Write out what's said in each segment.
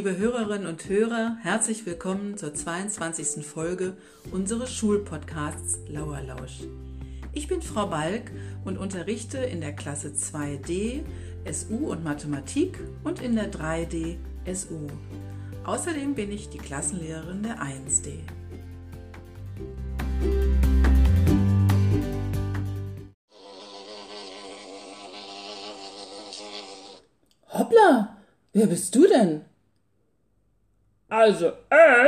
liebe Hörerinnen und Hörer, herzlich willkommen zur 22. Folge unseres Schulpodcasts Lauerlausch. Ich bin Frau Balk und unterrichte in der Klasse 2D SU und Mathematik und in der 3D SU. Außerdem bin ich die Klassenlehrerin der 1D. Hoppla, wer bist du denn? Also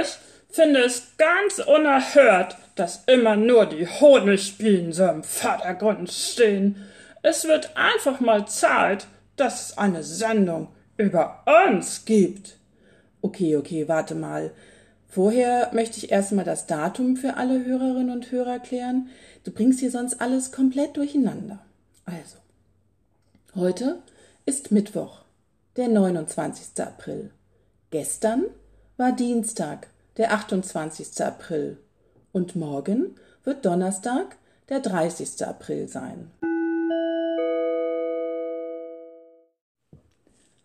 ich finde es ganz unerhört, dass immer nur die Honigbienen so im Vordergrund stehen. Es wird einfach mal Zeit, dass es eine Sendung über uns gibt. Okay, okay, warte mal. Vorher möchte ich erstmal das Datum für alle Hörerinnen und Hörer klären. Du bringst hier sonst alles komplett durcheinander. Also, heute ist Mittwoch, der 29. April. Gestern war Dienstag, der 28. April. Und morgen wird Donnerstag, der 30. April sein.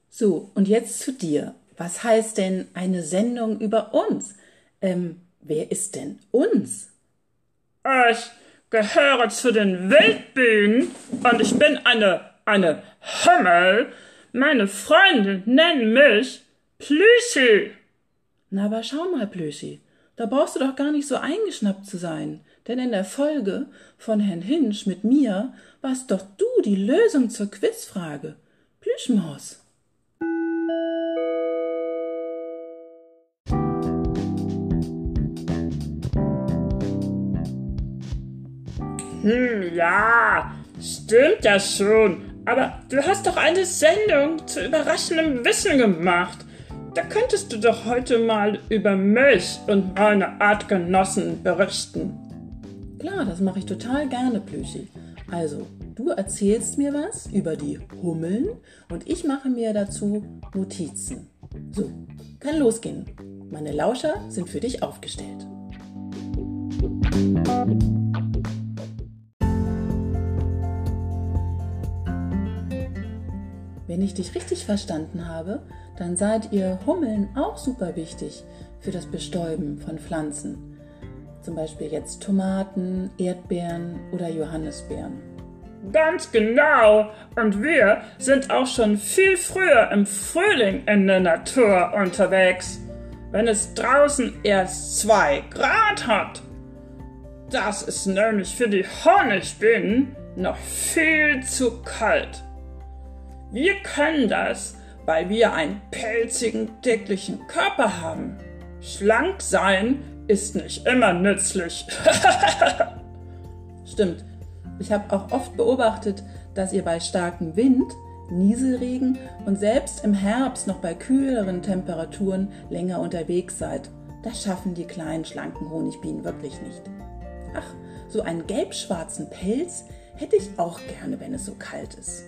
So, und jetzt zu dir. Was heißt denn eine Sendung über uns? Ähm, wer ist denn uns? Ich gehöre zu den Wildbienen und ich bin eine, eine Hummel. Meine Freunde nennen mich Plüschi. Na, aber schau mal, Plüschi, da brauchst du doch gar nicht so eingeschnappt zu sein, denn in der Folge von Herrn Hinsch mit mir warst doch du die Lösung zur Quizfrage. Plüschmaus. Hm, ja, stimmt ja schon. Aber du hast doch eine Sendung zu überraschendem Wissen gemacht. Da könntest du doch heute mal über mich und meine Artgenossen berichten. Klar, das mache ich total gerne, Plüschi. Also, du erzählst mir was über die Hummeln und ich mache mir dazu Notizen. So, kann losgehen. Meine Lauscher sind für dich aufgestellt. Wenn ich dich richtig verstanden habe, dann seid ihr Hummeln auch super wichtig für das Bestäuben von Pflanzen. Zum Beispiel jetzt Tomaten, Erdbeeren oder Johannisbeeren. Ganz genau. Und wir sind auch schon viel früher im Frühling in der Natur unterwegs, wenn es draußen erst zwei Grad hat. Das ist nämlich für die Honigbienen noch viel zu kalt. Wir können das, weil wir einen pelzigen, dicklichen Körper haben. Schlank sein ist nicht immer nützlich. Stimmt. Ich habe auch oft beobachtet, dass ihr bei starkem Wind, Nieselregen und selbst im Herbst noch bei kühleren Temperaturen länger unterwegs seid. Das schaffen die kleinen, schlanken Honigbienen wirklich nicht. Ach, so einen gelb-schwarzen Pelz hätte ich auch gerne, wenn es so kalt ist.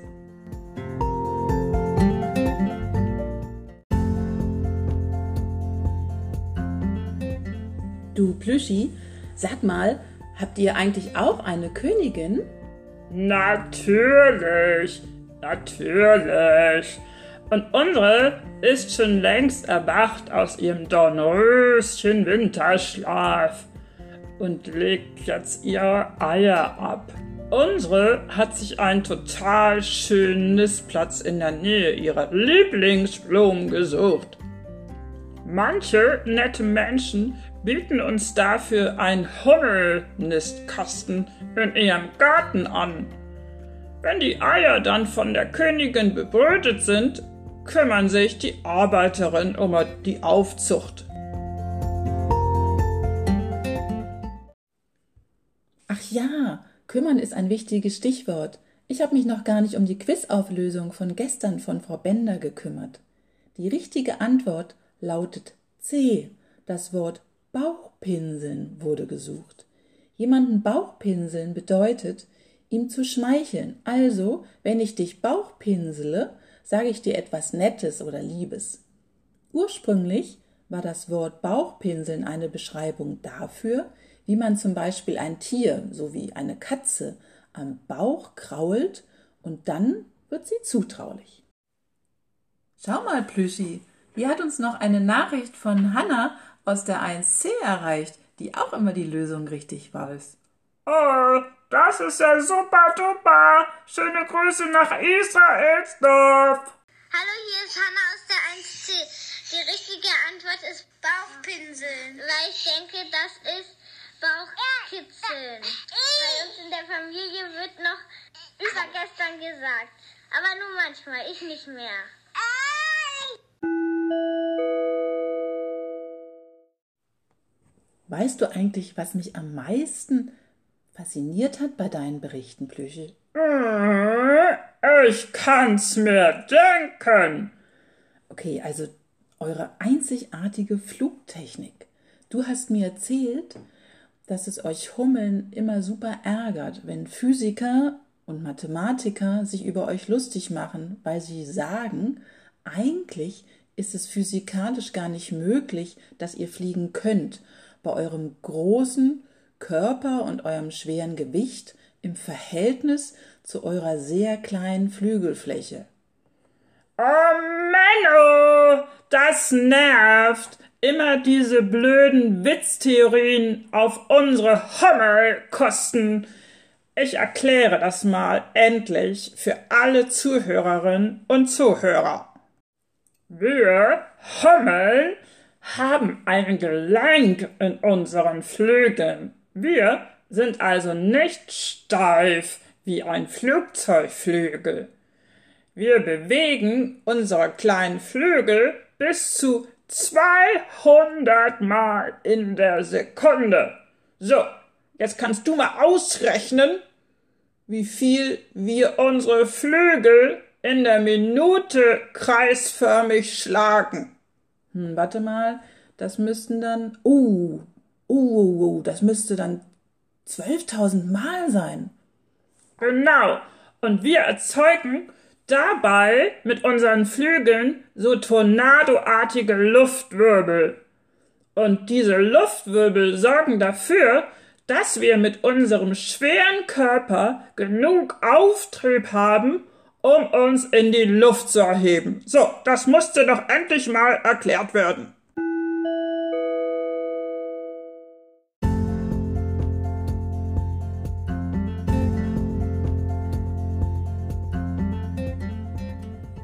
Du Plüschi, sag mal, habt ihr eigentlich auch eine Königin? Natürlich, natürlich. Und unsere ist schon längst erwacht aus ihrem Dornröschen Winterschlaf und legt jetzt ihre Eier ab. Unsere hat sich einen total schönen Nistplatz in der Nähe ihrer Lieblingsblumen gesucht. Manche nette Menschen bieten uns dafür einen Hummelnistkasten in ihrem Garten an. Wenn die Eier dann von der Königin bebrütet sind, kümmern sich die Arbeiterinnen um die Aufzucht. Ach ja, kümmern ist ein wichtiges Stichwort. Ich habe mich noch gar nicht um die Quizauflösung von gestern von Frau Bender gekümmert. Die richtige Antwort lautet C. Das Wort Bauchpinseln wurde gesucht. Jemanden Bauchpinseln bedeutet, ihm zu schmeicheln. Also, wenn ich dich Bauchpinsele, sage ich dir etwas Nettes oder Liebes. Ursprünglich war das Wort Bauchpinseln eine Beschreibung dafür, wie man zum Beispiel ein Tier, so wie eine Katze, am Bauch krault und dann wird sie zutraulich. Schau mal, Plüschi, Hier hat uns noch eine Nachricht von Hanna aus der 1c erreicht, die auch immer die Lösung richtig weiß. Oh, das ist ja super duper. Schöne Grüße nach Israelsdorf. Hallo, hier ist Hanna aus der 1c. Die richtige Antwort ist Bauchpinseln, weil ich denke, das ist Bauchkitzeln. Bei uns in der Familie wird noch übergestern gesagt. Aber nur manchmal, ich nicht mehr. Weißt du eigentlich, was mich am meisten fasziniert hat bei deinen Berichten, Plüschel? Hm, Ich kann's mir denken. Okay, also eure einzigartige Flugtechnik. Du hast mir erzählt, dass es euch Hummeln immer super ärgert, wenn Physiker und Mathematiker sich über euch lustig machen, weil sie sagen, eigentlich ist es physikalisch gar nicht möglich, dass ihr fliegen könnt, bei eurem großen Körper und eurem schweren Gewicht im Verhältnis zu eurer sehr kleinen Flügelfläche. Oh Menno, das nervt. Immer diese blöden Witztheorien auf unsere Hummelkosten. Ich erkläre das mal endlich für alle Zuhörerinnen und Zuhörer. Wir Hummeln haben ein Gelenk in unseren Flügeln. Wir sind also nicht steif wie ein Flugzeugflügel. Wir bewegen unsere kleinen Flügel bis zu 200 Mal in der Sekunde. So, jetzt kannst du mal ausrechnen, wie viel wir unsere Flügel in der Minute kreisförmig schlagen. Hm, warte mal, das müssten dann. Uh, uh, uh, uh das müsste dann 12.000 Mal sein. Genau. Und wir erzeugen dabei mit unseren Flügeln so tornadoartige Luftwirbel. Und diese Luftwirbel sorgen dafür, dass wir mit unserem schweren Körper genug Auftrieb haben, um uns in die Luft zu erheben. So, das musste doch endlich mal erklärt werden.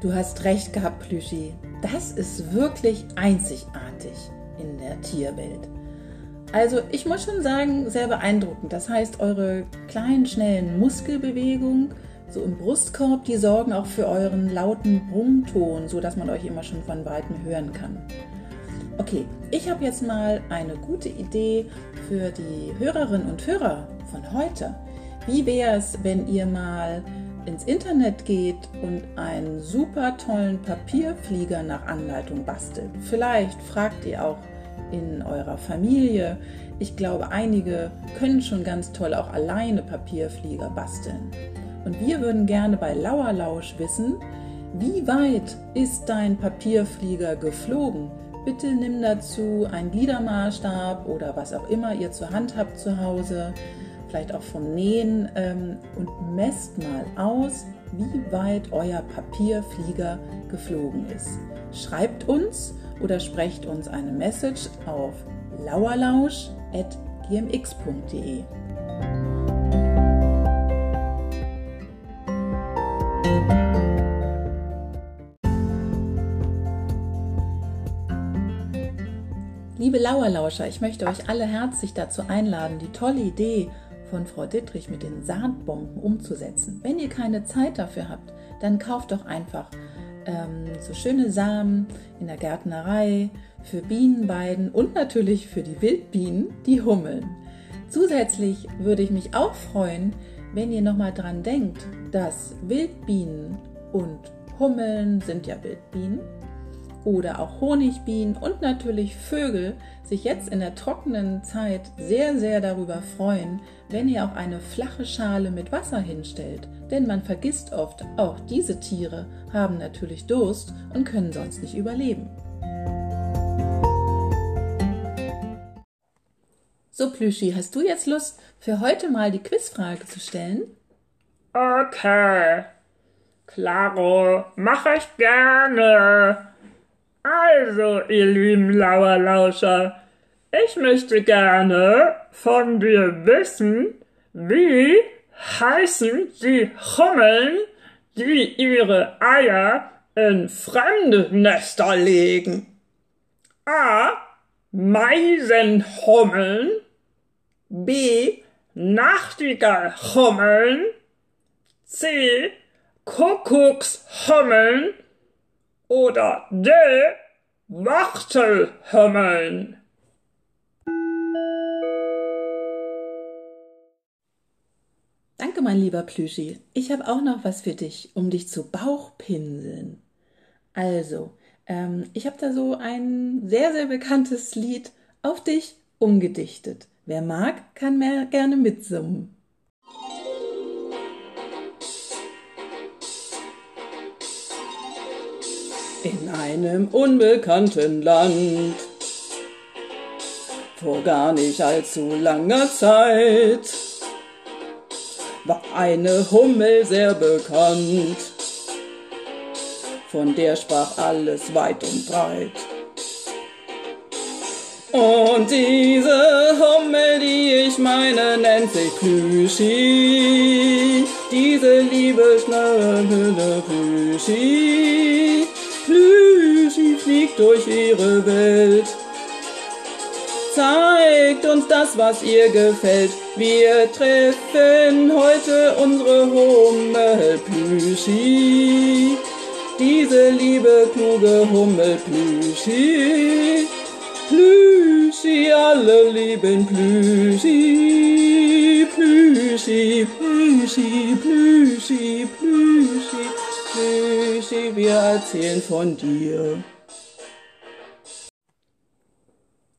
Du hast recht gehabt, Plüschi. Das ist wirklich einzigartig in der Tierwelt. Also ich muss schon sagen, sehr beeindruckend. Das heißt, eure kleinen, schnellen Muskelbewegungen so im Brustkorb, die sorgen auch für euren lauten Brummton, so dass man euch immer schon von weitem hören kann. Okay, ich habe jetzt mal eine gute Idee für die Hörerinnen und Hörer von heute. Wie wäre es, wenn ihr mal ins Internet geht und einen super tollen Papierflieger nach Anleitung bastelt? Vielleicht fragt ihr auch in eurer Familie. Ich glaube, einige können schon ganz toll auch alleine Papierflieger basteln. Und wir würden gerne bei Lauerlausch wissen, wie weit ist dein Papierflieger geflogen? Bitte nimm dazu einen Gliedermaßstab oder was auch immer ihr zur Hand habt zu Hause, vielleicht auch vom Nähen ähm, und messt mal aus, wie weit euer Papierflieger geflogen ist. Schreibt uns oder sprecht uns eine Message auf lauerlausch.gmx.de. Liebe Lauerlauscher, ich möchte euch alle herzlich dazu einladen, die tolle Idee von Frau Dittrich mit den Saatbomben umzusetzen. Wenn ihr keine Zeit dafür habt, dann kauft doch einfach ähm, so schöne Samen in der Gärtnerei für Bienenweiden und natürlich für die Wildbienen, die hummeln. Zusätzlich würde ich mich auch freuen, wenn ihr nochmal dran denkt, dass Wildbienen und Hummeln sind ja Wildbienen oder auch Honigbienen und natürlich Vögel sich jetzt in der trockenen Zeit sehr, sehr darüber freuen, wenn ihr auch eine flache Schale mit Wasser hinstellt. Denn man vergisst oft, auch diese Tiere haben natürlich Durst und können sonst nicht überleben. So, Plüschi, hast du jetzt Lust, für heute mal die Quizfrage zu stellen? Okay. Klaro, mache ich gerne. Also, ihr lieben Lauerlauscher, ich möchte gerne von dir wissen, wie heißen die Hummeln, die ihre Eier in fremde Nester legen? A. Meisenhummeln. B. Nachtigallhummeln. C. Kuckuckshummeln. Oder D. Wachtelhummeln. Danke, mein lieber Plüschi. Ich habe auch noch was für dich, um dich zu Bauchpinseln. Also, ähm, ich habe da so ein sehr, sehr bekanntes Lied auf dich umgedichtet. Wer mag, kann mehr gerne mitsummen. In einem unbekannten Land, vor gar nicht allzu langer Zeit, war eine Hummel sehr bekannt. Von der sprach alles weit und breit. Und diese Hummel, die ich meine, nennt sich Plüschi. Diese liebe schnelle Plüschi. Durch ihre Welt zeigt uns das, was ihr gefällt. Wir treffen heute unsere Hummel Plüschi. Diese liebe, kluge Hummel Plüschi. Plüschi, alle lieben Plüschi. Plüschi, Plüschi, Plüschi, Plüschi, Plüschi, wir erzählen von dir.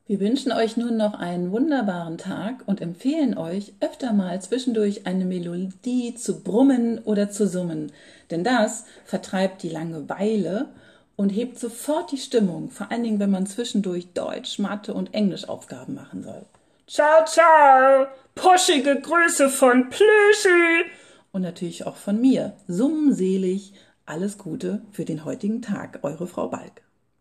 Wir wünschen euch nun noch einen wunderbaren Tag und empfehlen euch, öfter mal zwischendurch eine Melodie zu brummen oder zu summen, denn das vertreibt die Langeweile und hebt sofort die Stimmung, vor allen Dingen, wenn man zwischendurch Deutsch, Mathe und Englischaufgaben machen soll. Ciao, ciao! Puschige Grüße von Plüschi! Und natürlich auch von mir. Summenselig. Alles Gute für den heutigen Tag, eure Frau Balk.